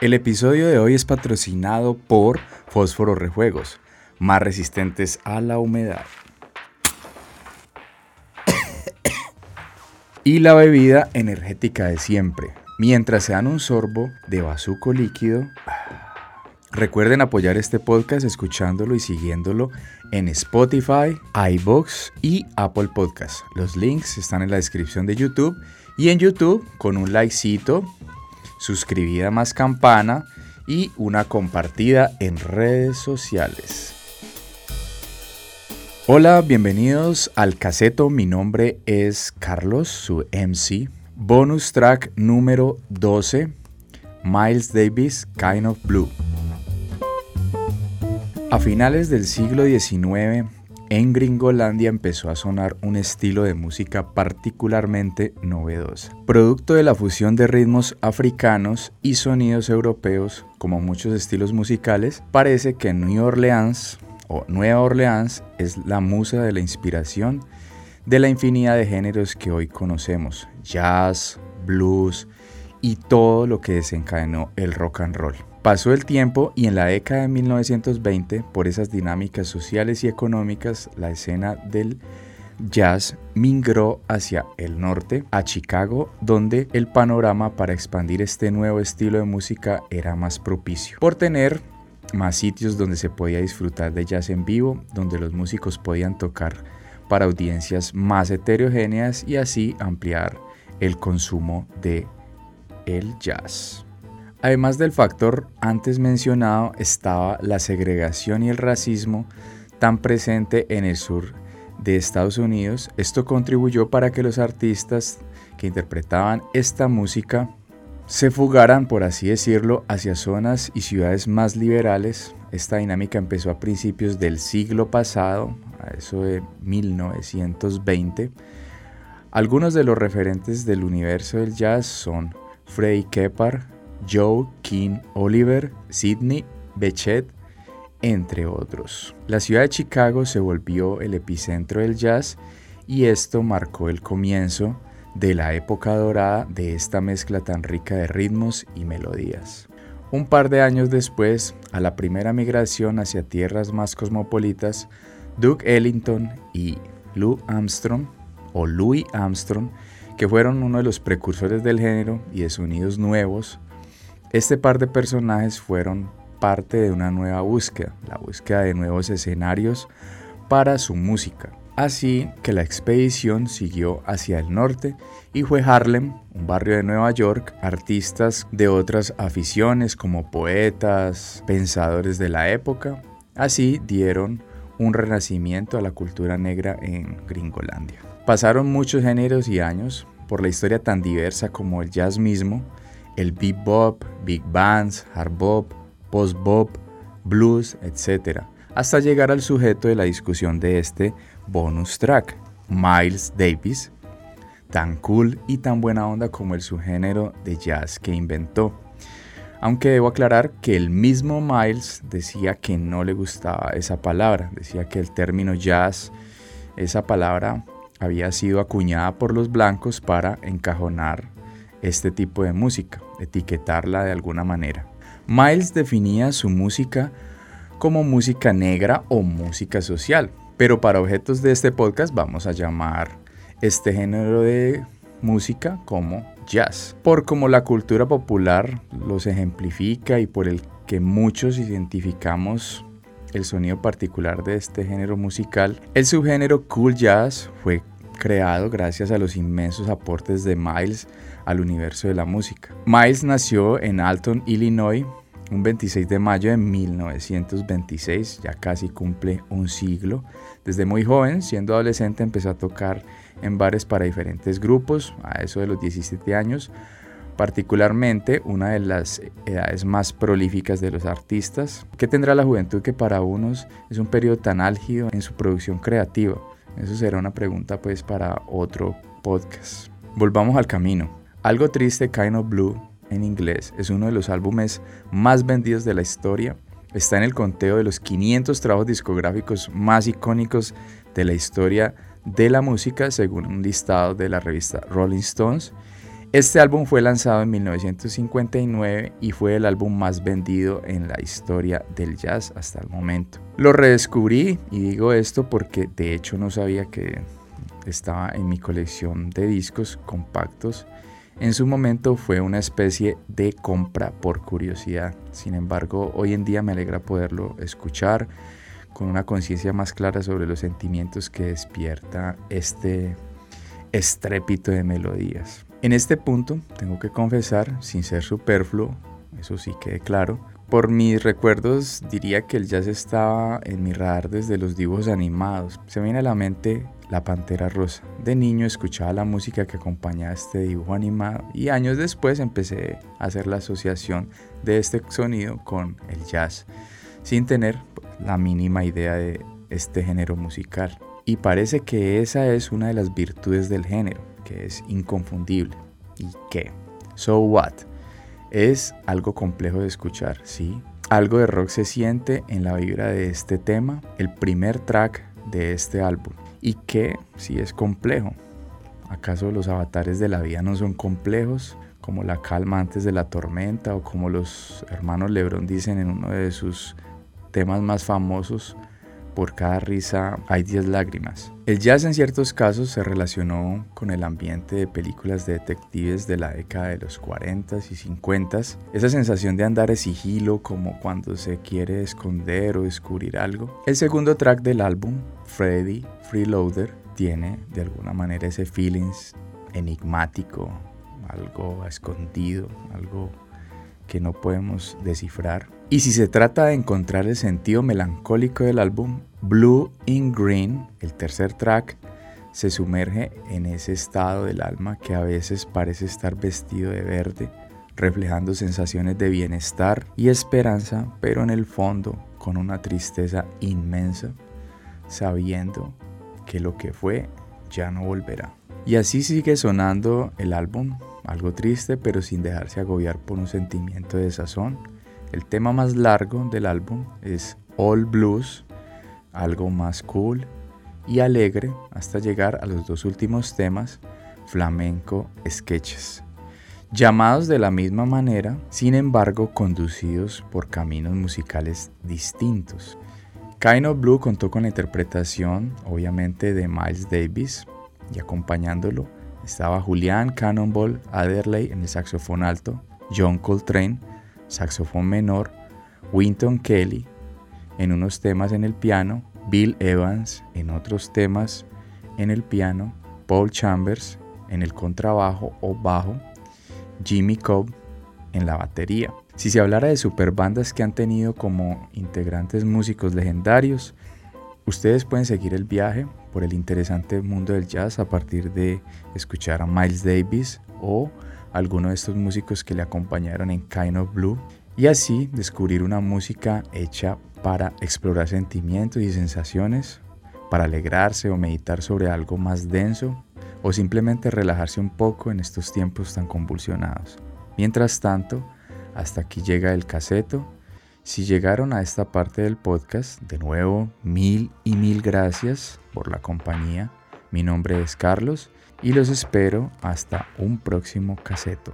El episodio de hoy es patrocinado por Fósforo Rejuegos, más resistentes a la humedad. y la bebida energética de siempre, mientras se dan un sorbo de bazuco líquido. Recuerden apoyar este podcast escuchándolo y siguiéndolo en Spotify, iBox y Apple Podcast. Los links están en la descripción de YouTube y en YouTube con un likecito, suscribida más campana y una compartida en redes sociales. Hola, bienvenidos al caseto. Mi nombre es Carlos, su MC. Bonus track número 12, Miles Davis, Kind of Blue. A finales del siglo XIX, en Gringolandia empezó a sonar un estilo de música particularmente novedosa. Producto de la fusión de ritmos africanos y sonidos europeos, como muchos estilos musicales, parece que New Orleans o Nueva Orleans es la musa de la inspiración de la infinidad de géneros que hoy conocemos, jazz, blues y todo lo que desencadenó el rock and roll. Pasó el tiempo y en la década de 1920, por esas dinámicas sociales y económicas, la escena del jazz migró hacia el norte, a Chicago, donde el panorama para expandir este nuevo estilo de música era más propicio. Por tener más sitios donde se podía disfrutar de jazz en vivo, donde los músicos podían tocar para audiencias más heterogéneas y así ampliar el consumo de el jazz. Además del factor antes mencionado estaba la segregación y el racismo tan presente en el sur de Estados Unidos. Esto contribuyó para que los artistas que interpretaban esta música se fugaran, por así decirlo, hacia zonas y ciudades más liberales. Esta dinámica empezó a principios del siglo pasado, a eso de 1920. Algunos de los referentes del universo del jazz son Freddie Keppard, Joe King Oliver, Sidney Bechet, entre otros. La ciudad de Chicago se volvió el epicentro del jazz y esto marcó el comienzo de la época dorada de esta mezcla tan rica de ritmos y melodías. Un par de años después, a la primera migración hacia tierras más cosmopolitas, Duke Ellington y Lou Armstrong, o Louis Armstrong, que fueron uno de los precursores del género y de sonidos nuevos, este par de personajes fueron parte de una nueva búsqueda, la búsqueda de nuevos escenarios para su música. Así que la expedición siguió hacia el norte y fue Harlem, un barrio de Nueva York, artistas de otras aficiones como poetas, pensadores de la época, así dieron un renacimiento a la cultura negra en Gringolandia. Pasaron muchos géneros y años por la historia tan diversa como el jazz mismo, el bebop, big bands, hard bop, post bop, blues, etc., hasta llegar al sujeto de la discusión de este bonus track, Miles Davis, tan cool y tan buena onda como el subgénero de jazz que inventó. Aunque debo aclarar que el mismo Miles decía que no le gustaba esa palabra, decía que el término jazz, esa palabra había sido acuñada por los blancos para encajonar este tipo de música, etiquetarla de alguna manera. Miles definía su música como música negra o música social, pero para objetos de este podcast vamos a llamar este género de música como jazz, por como la cultura popular los ejemplifica y por el que muchos identificamos el sonido particular de este género musical. El subgénero cool jazz fue creado gracias a los inmensos aportes de Miles al universo de la música. Miles nació en Alton, Illinois, un 26 de mayo de 1926, ya casi cumple un siglo. Desde muy joven, siendo adolescente, empezó a tocar en bares para diferentes grupos, a eso de los 17 años, particularmente una de las edades más prolíficas de los artistas. ¿Qué tendrá la juventud que para unos es un periodo tan álgido en su producción creativa? Eso será una pregunta pues para otro podcast. Volvamos al camino. Algo triste, Kind of Blue, en inglés, es uno de los álbumes más vendidos de la historia. Está en el conteo de los 500 trabajos discográficos más icónicos de la historia de la música, según un listado de la revista Rolling Stones. Este álbum fue lanzado en 1959 y fue el álbum más vendido en la historia del jazz hasta el momento. Lo redescubrí y digo esto porque de hecho no sabía que estaba en mi colección de discos compactos. En su momento fue una especie de compra por curiosidad. Sin embargo, hoy en día me alegra poderlo escuchar con una conciencia más clara sobre los sentimientos que despierta este estrépito de melodías. En este punto, tengo que confesar, sin ser superfluo, eso sí quede claro, por mis recuerdos diría que el jazz estaba en mi radar desde los dibujos animados. Se me viene a la mente La Pantera Rosa. De niño escuchaba la música que acompañaba este dibujo animado y años después empecé a hacer la asociación de este sonido con el jazz, sin tener la mínima idea de este género musical. Y parece que esa es una de las virtudes del género, es inconfundible. ¿Y qué? So what? Es algo complejo de escuchar, sí. Algo de rock se siente en la vibra de este tema, el primer track de este álbum. ¿Y qué? Si es complejo. ¿Acaso los avatares de la vida no son complejos? Como la calma antes de la tormenta o como los hermanos Lebron dicen en uno de sus temas más famosos, por cada risa hay 10 lágrimas. El jazz en ciertos casos se relacionó con el ambiente de películas de detectives de la década de los 40s y 50s. Esa sensación de andar en sigilo como cuando se quiere esconder o descubrir algo. El segundo track del álbum, Freddy Freeloader, tiene de alguna manera ese feelings enigmático, algo escondido, algo que no podemos descifrar. Y si se trata de encontrar el sentido melancólico del álbum, Blue in Green, el tercer track, se sumerge en ese estado del alma que a veces parece estar vestido de verde, reflejando sensaciones de bienestar y esperanza, pero en el fondo con una tristeza inmensa, sabiendo que lo que fue ya no volverá. Y así sigue sonando el álbum algo triste pero sin dejarse agobiar por un sentimiento de sazón. El tema más largo del álbum es All Blues, algo más cool y alegre hasta llegar a los dos últimos temas, Flamenco Sketches, llamados de la misma manera, sin embargo conducidos por caminos musicales distintos. Kind of Blue contó con la interpretación, obviamente, de Miles Davis y acompañándolo estaba Julián Cannonball Adderley en el saxofón alto, John Coltrane, saxofón menor, Winton Kelly en unos temas en el piano, Bill Evans en otros temas en el piano, Paul Chambers en el contrabajo o bajo, Jimmy Cobb en la batería. Si se hablara de superbandas que han tenido como integrantes músicos legendarios, ustedes pueden seguir el viaje por el interesante mundo del jazz a partir de escuchar a Miles Davis o alguno de estos músicos que le acompañaron en Kind of Blue y así descubrir una música hecha para explorar sentimientos y sensaciones, para alegrarse o meditar sobre algo más denso o simplemente relajarse un poco en estos tiempos tan convulsionados. Mientras tanto, hasta aquí llega el caseto si llegaron a esta parte del podcast, de nuevo, mil y mil gracias por la compañía. Mi nombre es Carlos y los espero hasta un próximo caseto.